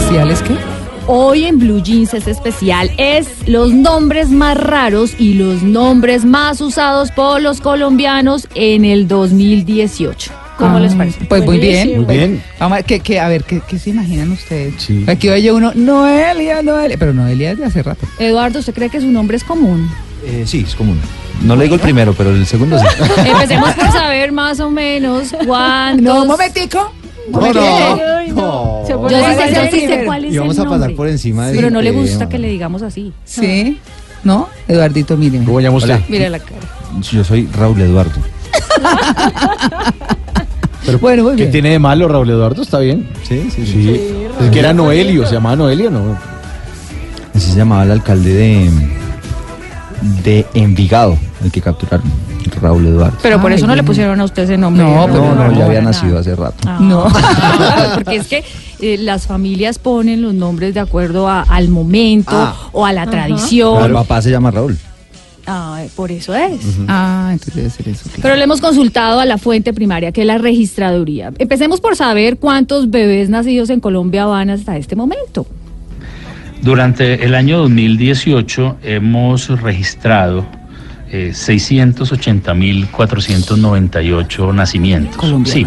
¿sabes qué? Hoy en Blue Jeans es especial. Es los nombres más raros y los nombres más usados por los colombianos en el 2018. ¿Cómo Ah, les parece? Pues muy bien. Muy bien. Vamos a ver, ¿qué, qué- a ver, ¿qué, qué se imaginan ustedes? Sí. Aquí oye uno, Noelia, Noelia. Pero Noelia es de hace rato. Eduardo, ¿usted cree que su nombre es común? Eh, sí, es común. No le digo el primero, pero el segundo sí. Empecemos por saber más o menos cuántos... No, un momentico. No, no. Yo sí a sé, yo sí sé cuál es Y vamos el a pasar nombre. por encima de- Pero no le de- gusta que le digamos así. Sí. ¿No? Eduardito, mire. ¿Cómo llama usted? Hola. Mire la cara. Yo soy Raúl Eduardo. Pero, Bueno, muy ¿Qué bien. tiene de malo Raúl Eduardo? Está bien. Sí, sí, Sí. Es que era Noelio, se llamaba Noelio, ¿no? Así se llamaba el alcalde de, de Envigado, el que capturaron, Raúl Eduardo. Pero por Ay, eso no le pusieron a usted ese nombre. No, No, pero no, no, ya había nacido hace rato. Ah, No. porque es que eh, las familias ponen los nombres de acuerdo a- al momento Ah. o a la tradición. Mi papá se llama Raúl. Ah, por eso es. Ah, entonces debe ser eso. claro. Pero le hemos consultado a la fuente primaria, que es la registraduría. Empecemos por saber cuántos bebés nacidos en Colombia van hasta este momento. Durante el año 2018 hemos registrado eh, 680.498 nacimientos. Colombianos. Sí,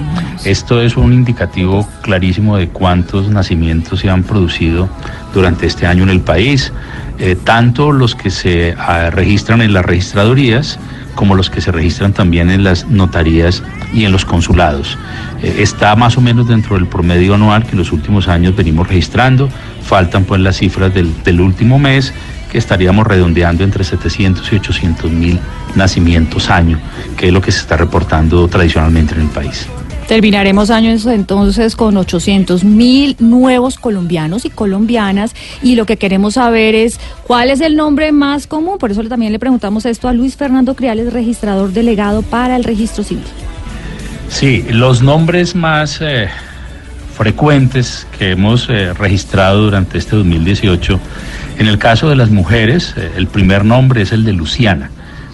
esto es un indicativo clarísimo de cuántos nacimientos se han producido durante este año en el país, eh, tanto los que se ah, registran en las registradurías como los que se registran también en las notarías y en los consulados. Eh, está más o menos dentro del promedio anual que en los últimos años venimos registrando. Faltan pues las cifras del, del último mes que estaríamos redondeando entre 700 y 800 mil nacimientos año, que es lo que se está reportando tradicionalmente en el país. Terminaremos años entonces con 800 mil nuevos colombianos y colombianas y lo que queremos saber es cuál es el nombre más común. Por eso también le preguntamos esto a Luis Fernando Criales, registrador delegado para el registro civil. Sí, los nombres más eh, frecuentes que hemos eh, registrado durante este 2018, en el caso de las mujeres, eh, el primer nombre es el de Luciana.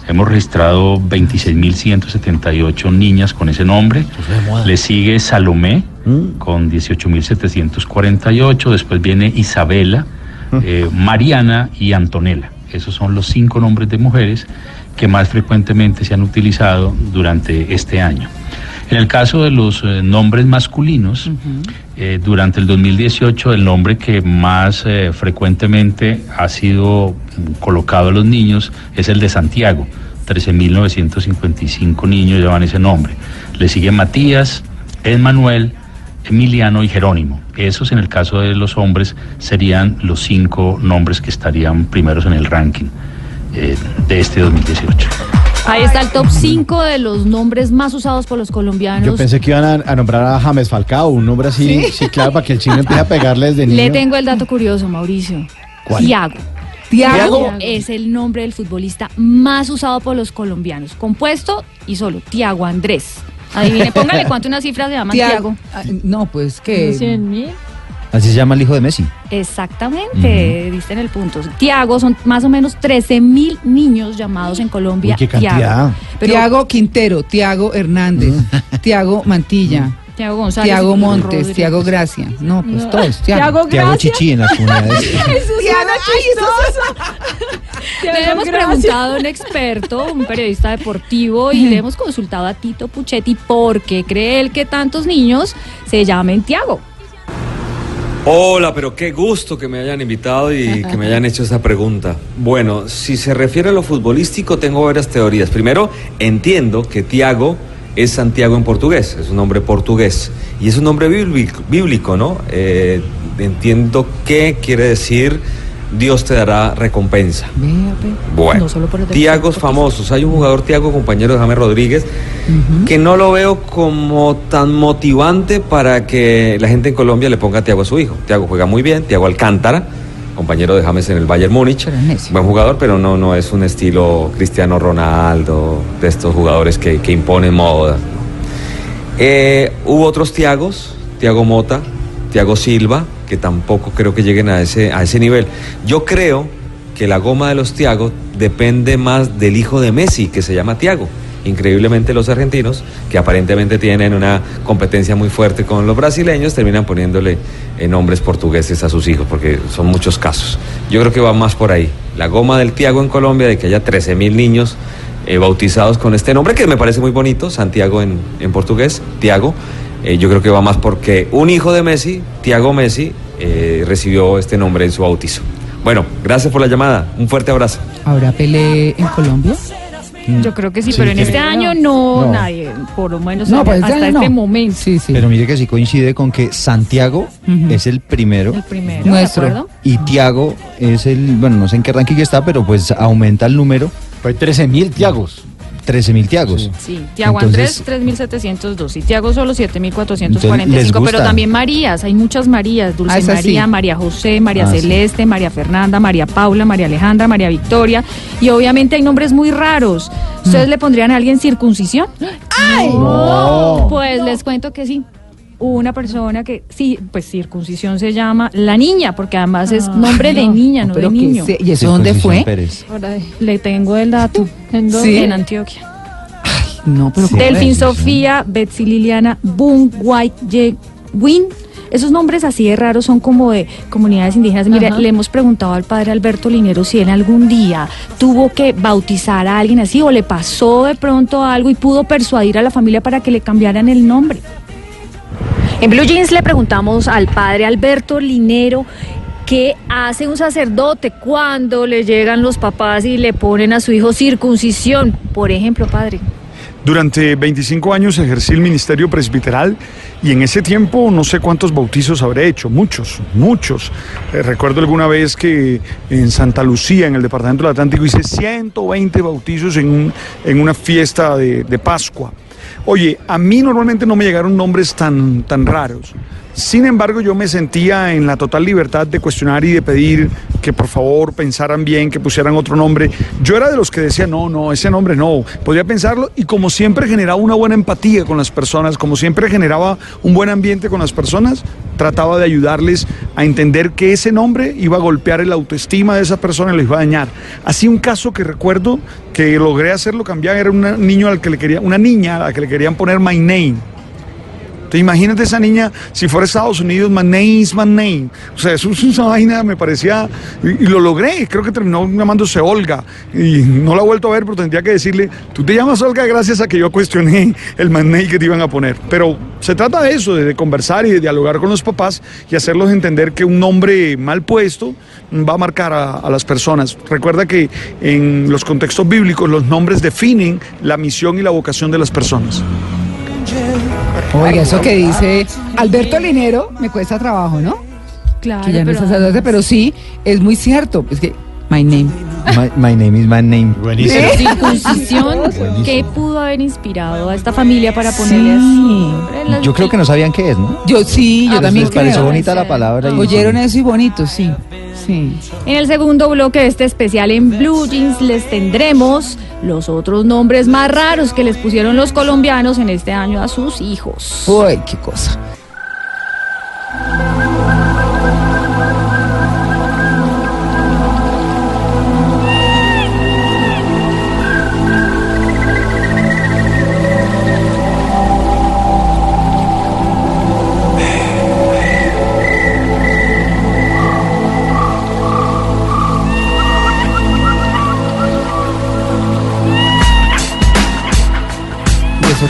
Hemos registrado 26.178 niñas con ese nombre. Le sigue Salomé con 18.748. Después viene Isabela, eh, Mariana y Antonella. Esos son los cinco nombres de mujeres que más frecuentemente se han utilizado durante este año. En el caso de los eh, nombres masculinos, eh, durante el 2018 el nombre que más eh, frecuentemente ha sido mm, colocado a los niños es el de Santiago. 13.955 niños llevan ese nombre. Le sigue Matías, Emmanuel, Emiliano y Jerónimo. Esos en el caso de los hombres serían los cinco nombres que estarían primeros en el ranking de este 2018. Ahí está el top 5 de los nombres más usados por los colombianos. Yo pensé que iban a, a nombrar a James Falcao, un nombre así, sí, claro, para que el chino empiece a pegarle desde niño. Le tengo el dato curioso, Mauricio. ¿Cuál? Tiago. Tiago. es el nombre del futbolista más usado por los colombianos. Compuesto y solo Tiago Andrés. Adivine, póngale cuánto una cifra se llama Tiago. Ah, No, pues que. mil. Así se llama el hijo de Messi. Exactamente, diste en el punto. Tiago son más o menos 13 mil niños llamados en Colombia. Uy, qué Tiago. cantidad. Pero Tiago Quintero, Tiago Hernández, Tiago Mantilla, Tiago González. Tiago Montes, Rodríguez. Tiago Gracia. No, pues todos. Tiago. Te hago chichi en las comunidades. Le hemos preguntado a un experto, un periodista deportivo, y le hemos consultado a Tito Puchetti por qué cree él que tantos niños se llamen Tiago. Hola, pero qué gusto que me hayan invitado y que me hayan hecho esta pregunta. Bueno, si se refiere a lo futbolístico, tengo varias teorías. Primero, entiendo que Tiago es Santiago en portugués, es un nombre portugués y es un nombre bíblico, bíblico ¿no? Eh, entiendo que quiere decir Dios te dará recompensa. Bueno, No Tiagos famosos. Hay un jugador Tiago, compañero de James Rodríguez, que no lo veo como tan motivante para que la gente en Colombia le ponga Tiago a su hijo. Tiago juega muy bien, Tiago Alcántara, compañero de James en el Bayern Múnich. Buen jugador, pero no, no es un estilo Cristiano Ronaldo, de estos jugadores que, que imponen moda. Eh, hubo otros Tiagos, Tiago Mota, Tiago Silva, que tampoco creo que lleguen a ese, a ese nivel. Yo creo que la goma de los Tiagos depende más del hijo de Messi, que se llama Tiago. increíblemente los argentinos, que aparentemente tienen una competencia muy fuerte con los brasileños, terminan poniéndole eh, nombres portugueses a sus hijos, porque son muchos casos. Yo creo que va más por ahí. La goma del Tiago en Colombia, de que haya 13 mil niños eh, bautizados con este nombre, que me parece muy bonito, Santiago en, en portugués, Tiago. Eh, yo creo que va más porque un hijo de Messi, Tiago Messi, eh, recibió este nombre en su bautizo. Bueno, gracias por la llamada. Un fuerte abrazo. ¿Habrá Pelé en Colombia? Yo creo que sí, Sí, pero en este año no, No. nadie, por lo menos No, pues este hasta año este no. momento. Sí, sí. Pero mire que sí coincide con que Santiago es el primero El primero, Nuestro. ¿de acuerdo? y Tiago es el, bueno, no sé en qué ranking está, pero pues aumenta el número, Hay 13 mil Tiagos. 13 mil Tiagos. Sí, Tiago Entonces- Andrés 3.702 y Tiago solo Entonces, ¿les 7.445, pero también Marías, hay muchas Marías, Dulce Ah, sí. María, María José, María Ah, sí. Celeste, María Fernanda, María Paula, María Alejandra, María Victoria y obviamente hay nombres muy raros. Mm. ¿Ustedes le pondrían a alguien circuncisión? ¡Ay! No. Pues les cuento que sí. Una persona que, sí, pues circuncisión se llama la niña, porque además es nombre de niña, no, de niño. se- ¿Y eso dónde fue? Pérez. Le tengo el dato. ¿En, en Antioquia. No, pero Sí. ¿cómo Delfín es? Sofía, Betsy Liliana, Boom, White, Ye- Win. Esos nombres así de raros son como de comunidades indígenas. Mire, Ajá. le hemos preguntado al padre Alberto Linero si él algún día tuvo que bautizar a alguien así o le pasó de pronto algo y pudo persuadir a la familia para que le cambiaran el nombre. En Blue Jeans le preguntamos al padre Alberto Linero qué hace un sacerdote cuando le llegan los papás y le ponen a su hijo circuncisión. Por ejemplo, padre. Durante 25 años ejercí el ministerio presbiteral y en ese tiempo no sé cuántos bautizos habré hecho, muchos, muchos. Eh, recuerdo alguna vez que en Santa Lucía, en el departamento del Atlántico, hice 120 bautizos en, en una fiesta de Pascua. Oye, a mí normalmente no me llegaron nombres tan, tan raros. Sin embargo, yo me sentía en la total libertad de cuestionar y de pedir que por favor pensaran bien, que pusieran otro nombre. Yo era de los que decía, no, no, ese nombre no, podría pensarlo y como siempre generaba una buena empatía con las personas, como siempre generaba un buen ambiente con las personas, trataba de ayudarles a entender que ese nombre iba a golpear el autoestima de esa persona y les iba a dañar. Así un caso que recuerdo que logré hacerlo cambiar era un niño al que le quería, una niña a la que le querían poner my name. Te imagínate esa niña, si fuera Estados Unidos, my name is my. O sea, eso es una vaina, me parecía, y, lo logré, creo que terminó llamándose Olga, y no la he vuelto a ver, pero tendría que decirle, tú te llamas Olga gracias a que yo cuestioné el my que te iban a poner. Pero se trata de eso, de conversar y de dialogar con los papás y hacerlos entender que un nombre mal puesto va a marcar a, a las personas. Recuerda que en los contextos bíblicos los nombres definen la misión y la vocación de las personas. Oiga, eso que dice Alberto Linero me cuesta trabajo, ¿no? Claro, Que ya no es sacerdote, pero sí, es muy cierto. Es que, my name. My, my name is my name. Buenísimo. Pero circuncisión, ¿qué pudo haber inspirado a esta familia para ponerle Sí. así? Yo creo que no sabían qué es, ¿no? Yo sí, yo Ah, también Les pareció creo. bonita la palabra. Oyeron eso y bonito, sí. Sí. En el segundo bloque de este especial en Blue Jeans les tendremos los otros nombres más raros que les pusieron los colombianos en este año a sus hijos. Uy, qué cosa.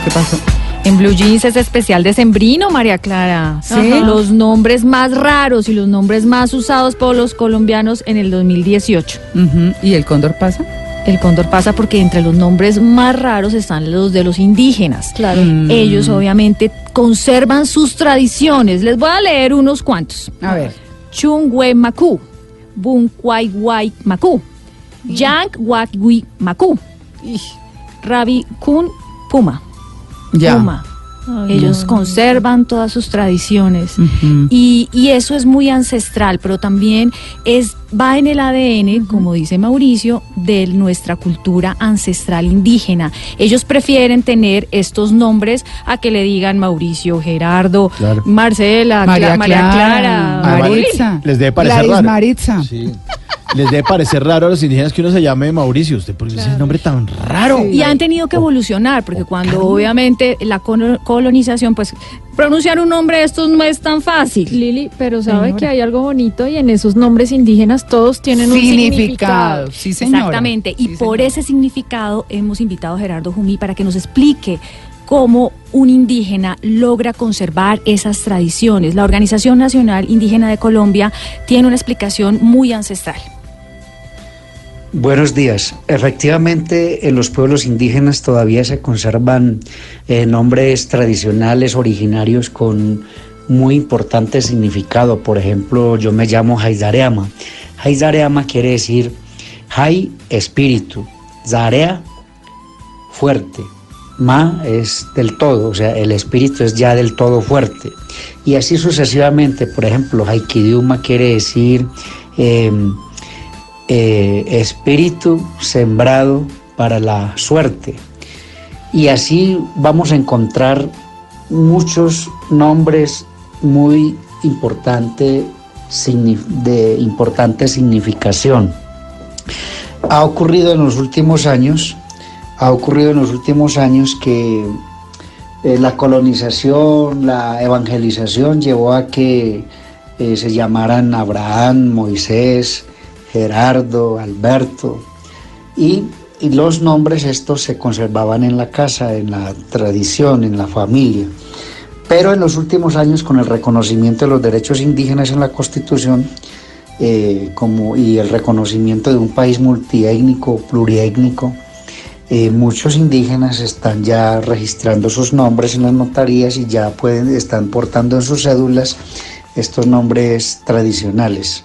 Qué pasó? En Blue Jeans es especial de Sembrino, María Clara. ¿Sí? Los nombres más raros y los nombres más usados por los colombianos en el 2018. Ujú, ¿Y el cóndor pasa? El cóndor pasa porque entre los nombres más raros están los de los indígenas. Claro. Mm. Ellos obviamente conservan sus tradiciones. Les voy a leer unos cuantos. A ver. Chungwe Maku, Bunkwaiwai Maku, Yank Wakwi Maku, Rabi Kun Puma. Ya. Puma. Ellos conservan todas sus tradiciones. Y, y eso es muy ancestral, pero también es va en el ADN, como dice Mauricio, de nuestra cultura ancestral indígena. Ellos prefieren tener estos nombres a que le digan Mauricio, Gerardo, Claro. Marcela, Cla- María, María Clara, Clara, Maritza. Les debe parecer. Maritza. Sí. Les debe parecer raro a los indígenas que uno se llame Mauricio. ¿Usted por qué ese nombre tan raro? Y han tenido que evolucionar, porque cuando obviamente la colo- colonización, pues pronunciar un nombre de estos no es tan fácil. Lili, pero sabe Señora. que hay algo bonito y en esos nombres indígenas todos tienen un significado. Significado. Sí, señora. Exactamente. Y Sí, por señora. ese significado hemos invitado a Gerardo Jumí para que nos explique cómo un indígena logra conservar esas tradiciones. La Organización Nacional Indígena de Colombia tiene una explicación muy ancestral. Buenos días. Efectivamente, en los pueblos indígenas todavía se conservan eh, nombres tradicionales originarios con muy importante significado. Por ejemplo, yo me llamo Haidareama. Haidareama quiere decir Hai, espíritu. Zarea, fuerte. Ma es del todo, o sea, el espíritu es ya del todo fuerte. Y así sucesivamente, por ejemplo, Haikidiuma quiere decir eh, eh, espíritu sembrado para la suerte. Y así vamos a encontrar muchos nombres muy importante, de importante significación. Ha ocurrido en los últimos años, ha ocurrido en los últimos años que eh, la colonización, la evangelización llevó a que eh, se llamaran Abraham, Moisés, Gerardo, Alberto, y, y los nombres estos se conservaban en la casa, en la tradición, en la familia. Pero en los últimos años, con el reconocimiento de los derechos indígenas en la Constitución eh, como, y el reconocimiento de un país multiétnico, pluriétnico, eh, muchos indígenas están ya registrando sus nombres en las notarías y ya pueden, están portando en sus cédulas estos nombres tradicionales.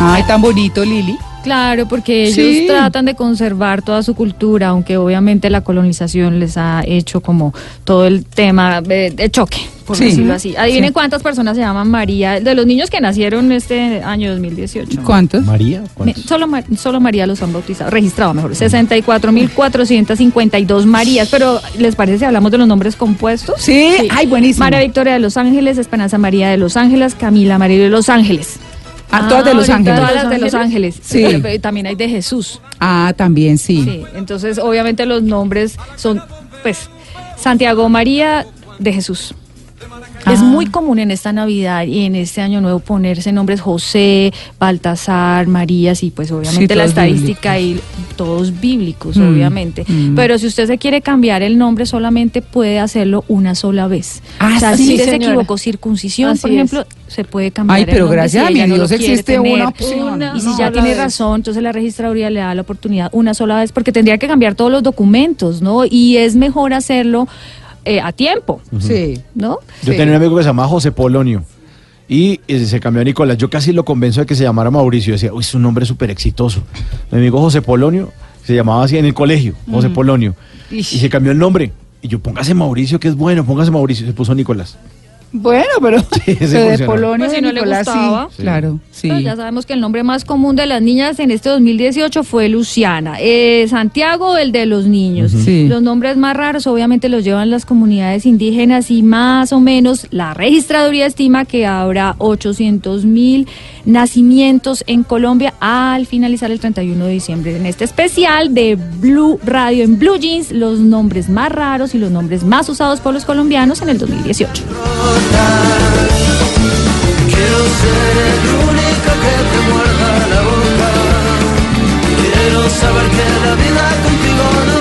Ay, tan bonito, Lili. Claro, porque ellos Sí. tratan de conservar toda su cultura, aunque obviamente la colonización les ha hecho como todo el tema de, de choque, por Sí. decirlo así. Adivinen Sí. cuántas personas se llaman María, de los niños que nacieron este año 2018. ¿Cuántos? María, Me- ¿cuántos? Solo, solo María los han bautizado, registrado mejor, 64.452 Marías, pero ¿les parece si hablamos de los nombres compuestos? Sí, ay, buenísimo. María Victoria de Los Ángeles, Esperanza María de Los Ángeles, Camila María de Los Ángeles. Ah, todas de Los ahorita Ángeles. Todas las de Los Ángeles. Sí. Pero también hay de Jesús. Ah, también sí. Sí, entonces obviamente los nombres son, pues, Santiago María de Jesús. Es Ah. muy común en esta Navidad y en este Año Nuevo ponerse nombres José, Baltasar, Marías y pues obviamente Sí, la estadística y todos bíblicos, Mm, obviamente. mm. Pero si usted se quiere cambiar el nombre solamente puede hacerlo una sola vez. Ah, o sea, sí, si usted se equivocó circuncisión, Así por es. ejemplo, se puede cambiar Ay, el pero nombre gracias si a mi no Dios quiere existe tener. una opción. Y si No, ya tiene razón, entonces la registraduría le da la oportunidad una sola vez porque tendría que cambiar todos los documentos, ¿no? Y es mejor hacerlo eh, a tiempo, Sí. ¿no? Yo Sí. tenía un amigo que se llamaba José Polonio. Y eh, se cambió a Nicolás. Yo casi lo convenzo de que se llamara Mauricio. Yo decía, uy, es un nombre súper exitoso. Mi amigo José Polonio se llamaba así en el colegio, José Polonio. Y se cambió el nombre. Y yo, póngase Mauricio, que es bueno, póngase Mauricio. Se puso Nicolás. Bueno, pero, pero de. Polonia Pues si le Nicolás, sí. Claro, sí. Ya sabemos que el nombre más común de las niñas en este 2018 fue Luciana. Eh, Santiago, el de los niños. Sí. Los nombres más raros obviamente los llevan las comunidades indígenas y más o menos la registraduría estima que habrá 800 mil nacimientos en Colombia al finalizar el 31 de diciembre. En este especial de Blue Radio en Blue Jeans, los nombres más raros y los nombres más usados por los colombianos en el 2018. Saber que la vida contigo no